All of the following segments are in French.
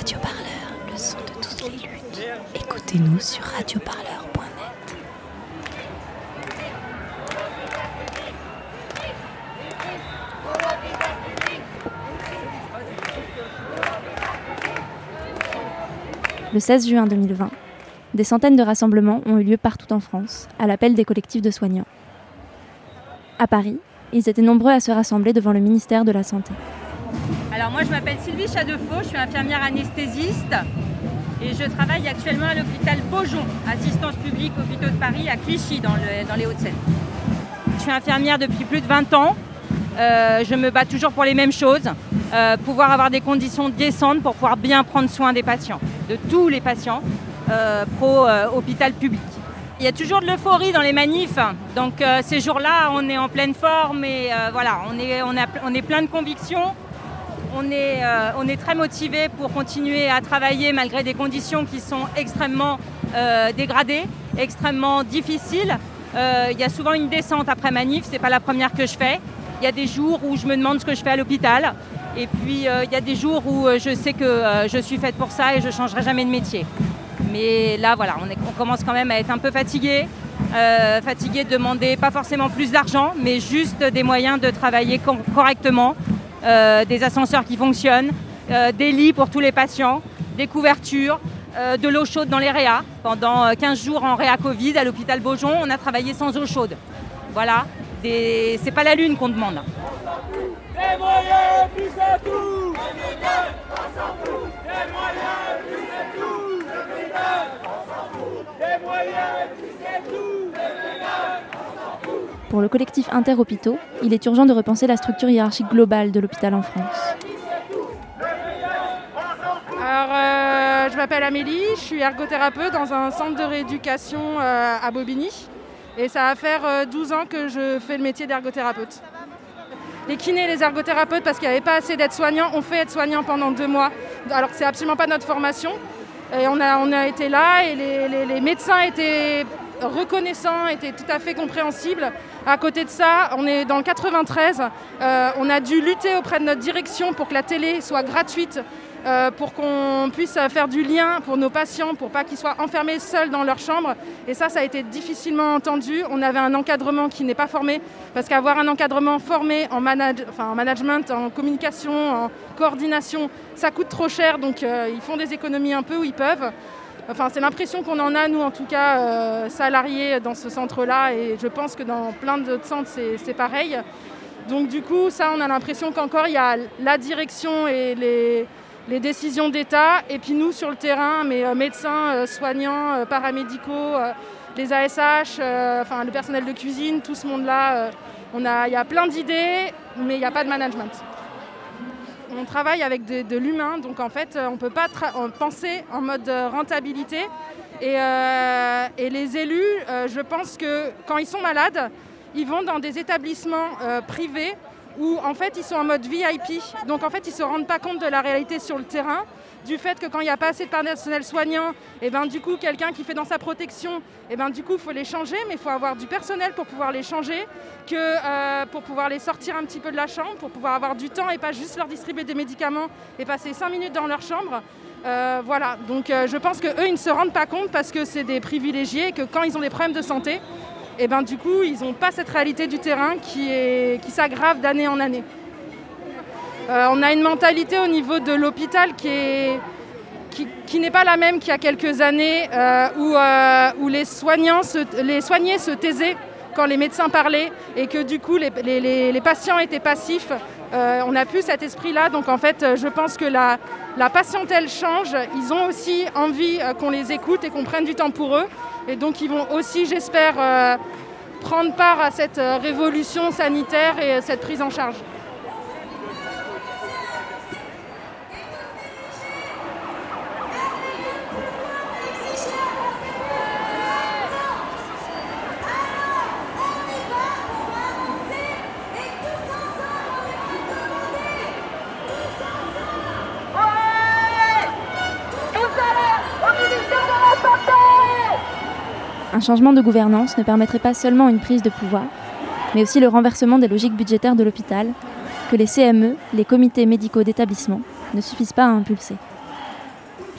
Radio Parleur, le son de toutes les luttes. Écoutez-nous sur radioparleur.net. Le 16 juin 2020, des centaines de rassemblements ont eu lieu partout en France, à l'appel des collectifs de soignants. À Paris, ils étaient nombreux à se rassembler devant le ministère de la Santé. Alors moi je m'appelle Sylvie Chadefaux, je suis infirmière anesthésiste et je travaille actuellement à l'hôpital Beaujon, assistance publique hôpitaux de Paris à Clichy dans, le- dans les Hauts-de-Seine. Je suis infirmière depuis plus de 20 ans. Euh, je me bats toujours pour les mêmes choses, euh, pouvoir avoir des conditions décentes pour pouvoir bien prendre soin des patients, de tous les patients euh, pro hôpital public. Il y a toujours de l'euphorie dans les manifs, donc ces jours-là on est en pleine forme et voilà, on est plein de convictions. On est, euh, on est très motivé pour continuer à travailler malgré des conditions qui sont extrêmement euh, dégradées, extrêmement difficiles. Euh, Il y a souvent une descente après manif, c'est pas la première que je fais. Il y a des jours où je me demande ce que je fais à l'hôpital. Et puis il y a des jours où je sais que je suis faite pour ça et je ne changerai jamais de métier. Mais là, voilà, on, commence quand même à être un peu fatigué. Euh, fatigué de demander pas forcément plus d'argent, mais juste des moyens de travailler cor- correctement, des ascenseurs qui fonctionnent, euh, des lits pour tous les patients, des couvertures, euh, de l'eau chaude dans les réas. Pendant euh, 15 jours en réa Covid à l'hôpital Beaujon, on a travaillé sans eau chaude. Voilà, c'est pas la lune qu'on demande plus à tout Des moyens, plus à tout Pour le collectif Interhôpitaux, il est urgent de repenser la structure hiérarchique globale de l'hôpital en France. Alors, euh, je m'appelle Amélie, je suis ergothérapeute dans un centre de rééducation euh, à Bobigny. Et ça va faire euh, 12 ans que je fais le métier d'ergothérapeute. Les kinés les ergothérapeutes, parce qu'il n'y avait pas assez d'aides-soignants, ont fait aides-soignants pendant deux mois, alors que c'est absolument pas notre formation. Et on a, on a été là et les- les médecins étaient reconnaissants, étaient tout à fait compréhensibles. À côté de ça, on est dans le 93, euh, on a dû lutter auprès de notre direction pour que la télé soit gratuite euh, pour qu'on puisse faire du lien pour nos patients, pour pas qu'ils soient enfermés seuls dans leur chambre. Et ça, ça a été difficilement entendu. On avait un encadrement qui n'est pas formé, parce qu'avoir un encadrement formé en, management, en communication, en coordination, ça coûte trop cher, donc euh, ils font des économies un peu où ils peuvent. C'est l'impression qu'on en a, nous, en tout cas, euh, salariés dans ce centre-là, et je pense que dans plein d'autres centres, c'est pareil. Donc du coup, ça, on a l'impression qu'encore, il y a la direction et les, décisions d'État, et puis nous, sur le terrain, mais euh, médecins, euh, soignants, paramédicaux, les ASH, le personnel de cuisine, tout ce monde-là, il y a plein d'idées, mais il n'y a pas de management. On travaille avec de, l'humain, donc en fait, euh, on ne peut pas penser en mode euh, rentabilité. Et, euh, et les élus, je pense que quand ils sont malades, ils vont dans des établissements privés où en fait ils sont en mode VIP. Donc en fait ils ne se rendent pas compte de la réalité sur le terrain, du fait que quand il n'y a pas assez de personnel soignant, et ben du coup quelqu'un qui fait dans sa protection, et ben du coup il faut les changer, mais il faut avoir du personnel pour pouvoir les changer, que euh, pour pouvoir les sortir un petit peu de la chambre, pour pouvoir avoir du temps et pas juste leur distribuer des médicaments et passer 5 minutes dans leur chambre. Euh, voilà, donc euh, je pense qu'eux ils ne se rendent pas compte parce que c'est des privilégiés et que quand ils ont des problèmes de santé, et ben du coup ils n'ont pas cette réalité du terrain qui, s'aggrave d'année en année. Euh, on a une mentalité au niveau de l'hôpital qui est qui, qui n'est pas la même qu'il y a quelques années euh, où, euh, où les, soignants se- soignés se taisaient quand les médecins parlaient et que du coup les patients étaient passifs. Euh, on n'a plus cet esprit-là, donc en fait euh, je pense que la, patientèle change. Ils ont aussi envie euh, qu'on les écoute et qu'on prenne du temps pour eux. Et donc ils vont aussi, j'espère, prendre part à cette révolution sanitaire et cette prise en charge. Un changement de gouvernance ne permettrait pas seulement une prise de pouvoir, mais aussi le renversement des logiques budgétaires de l'hôpital, que les CME, les comités médicaux d'établissement, ne suffisent pas à impulser.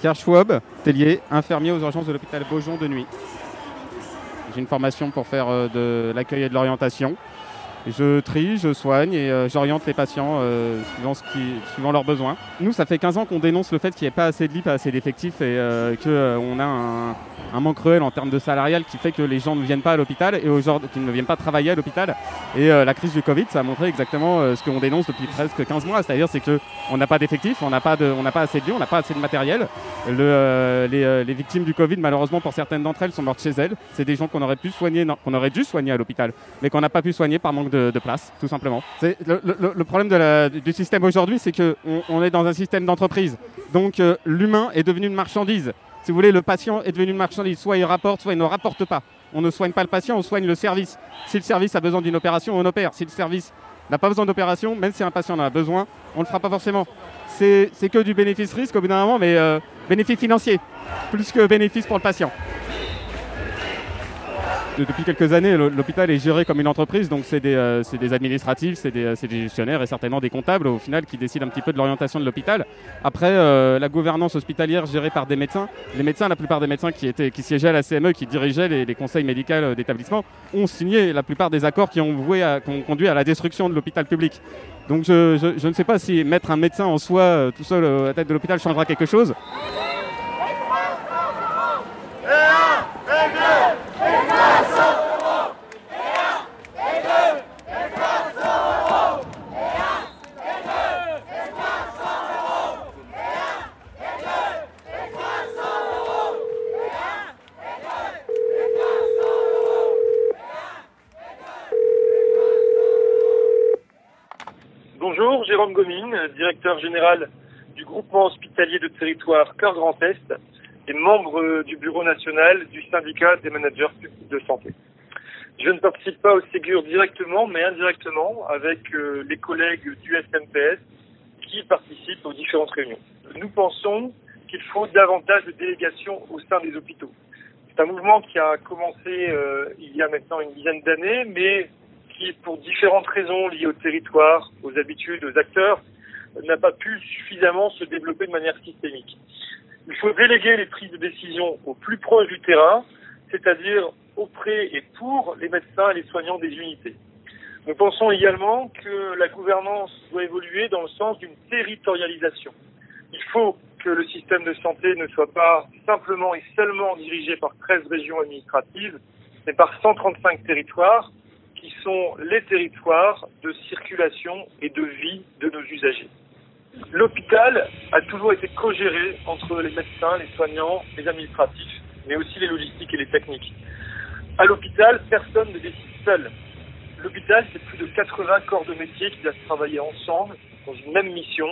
Pierre Schwab, Tellier, infirmier aux urgences de l'hôpital Beaujon de nuit. J'ai une formation pour faire euh, de l'accueil et de l'orientation. Je trie, je soigne et euh, j'oriente les patients euh, suivant, leurs besoins. Nous, ça fait 15 ans qu'on dénonce le fait qu'il n'y ait pas assez de lits, pas assez d'effectifs et qu'on a un, manque cruel en termes de salarial qui fait que les gens ne viennent pas à l'hôpital et aujourd'hui ne viennent pas travailler à l'hôpital. Et la crise du Covid, ça a montré exactement ce qu'on dénonce depuis presque 15 mois, c'est-à-dire c'est qu'on n'a pas d'effectifs, on n'a pas, assez de lits, on n'a pas assez de matériel. Le, les, les, victimes du Covid, malheureusement pour certaines d'entre elles, sont mortes chez elles. C'est des gens qu'on aurait pu soigner, qu'on aurait dû soigner à l'hôpital, mais qu'on n'a pas pu soigner par manque de, place, tout simplement. Le, problème du système aujourd'hui, c'est qu'on on est dans un système d'entreprise. Donc euh, l'humain est devenu une marchandise. Si vous voulez, le patient est devenu une marchandise. Soit il rapporte, soit il ne rapporte pas. On ne soigne pas le patient, on soigne le service. Si le service a besoin d'une opération, on opère. Si le service n'a pas besoin d'opération, même si un patient en a besoin, on ne le fera pas forcément. C'est que du bénéfice-risque au bout d'un moment, mais euh, bénéfice financier, plus que bénéfice pour le patient depuis quelques années, l'hôpital est géré comme une entreprise, donc c'est des, euh, administratifs, euh, c'est des, gestionnaires et certainement des comptables au final qui décident un petit peu de l'orientation de l'hôpital. Après, euh, la gouvernance hospitalière gérée par des médecins, les médecins, la plupart des médecins qui, étaient, qui siégeaient à la CME, qui dirigeaient les, conseils médicaux d'établissement, ont signé la plupart des accords qui ont, conduit à la destruction de l'hôpital public. Donc je, ne sais pas si mettre un médecin en soi tout seul à la tête de l'hôpital changera quelque chose. Jérôme Gomine, directeur général du groupement hospitalier de territoire Cœur Grand Est et membre du bureau national du syndicat des managers de santé. Je ne participe pas au Ségur directement, mais indirectement avec euh, les collègues du SMPS qui participent aux différentes réunions. Nous pensons qu'il faut davantage de délégations au sein des hôpitaux. C'est un mouvement qui a commencé euh, il y a maintenant une dizaine d'années, mais pour différentes raisons liées au territoire, aux habitudes, aux acteurs, n'a pas pu suffisamment se développer de manière systémique. Il faut déléguer les prises de décision au plus proche du terrain, c'est-à-dire auprès et pour les médecins et les soignants des unités. Nous pensons également que la gouvernance doit évoluer dans le sens d'une territorialisation. Il faut que le système de santé ne soit pas simplement et seulement dirigé par 13 régions administratives, mais par 135 territoires qui sont les territoires de circulation et de vie de nos usagers. L'hôpital a toujours été co-géré entre les médecins, les soignants, les administratifs, mais aussi les logistiques et les techniques. À l'hôpital, personne ne décide seul. L'hôpital, c'est plus de 80 corps de métier qui doivent travailler ensemble dans une même mission,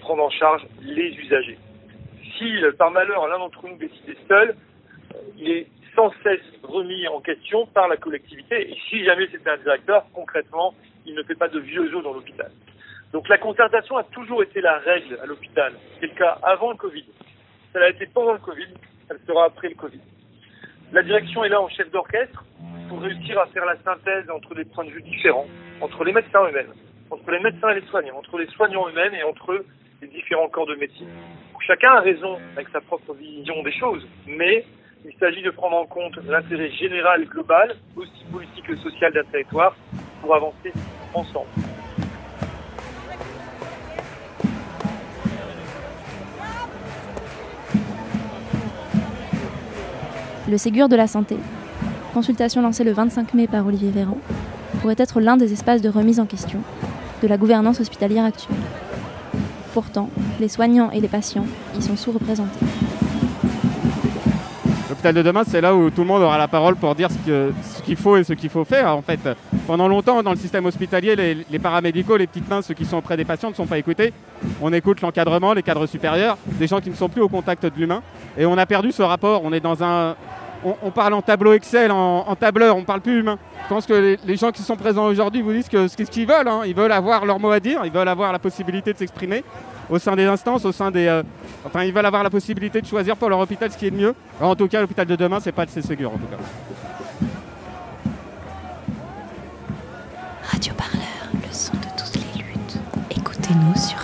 prendre en charge les usagers. Si par malheur l'un d'entre nous décidait seul, il est sans cesse remis en question par la collectivité. Et si jamais c'était un directeur, concrètement, il ne fait pas de vieux os dans l'hôpital. Donc la concertation a toujours été la règle à l'hôpital. C'est le cas avant le Covid. Ça l'a été pendant le Covid, ça le sera après le Covid. La direction est là en chef d'orchestre pour réussir à faire la synthèse entre des points de vue différents, entre les médecins eux-mêmes, entre les médecins et les soignants, entre les soignants eux-mêmes et entre les différents corps de métier. Chacun a raison avec sa propre vision des choses, mais il s'agit de prendre en compte l'intérêt général global, aussi politique que social d'un territoire, pour avancer ensemble. Le Ségur de la santé, consultation lancée le 25 mai par Olivier Véran, pourrait être l'un des espaces de remise en question de la gouvernance hospitalière actuelle. Pourtant, les soignants et les patients y sont sous-représentés de demain, c'est là où tout le monde aura la parole pour dire ce qu'il faut et ce qu'il faut faire. En fait, pendant longtemps, dans le système hospitalier, les, paramédicaux, les petites mains, ceux qui sont auprès des patients, ne sont pas écoutés. On écoute l'encadrement, les cadres supérieurs, des gens qui ne sont plus au contact de l'humain. Et on a perdu ce rapport. On est dans un, on, parle en tableau Excel, en, tableur, on parle plus humain. Je pense que les, gens qui sont présents aujourd'hui vous disent que ce qu'ils veulent, hein. ils veulent avoir leur mot à dire, ils veulent avoir la possibilité de s'exprimer au sein des instances, au sein des. Euh, enfin, ils veulent avoir la possibilité de choisir pour leur hôpital ce qui est mieux. en tout cas, l'hôpital de demain, c'est pas le Ségur en tout cas. Radio Parleur, le son de toutes les luttes. Écoutez-nous sur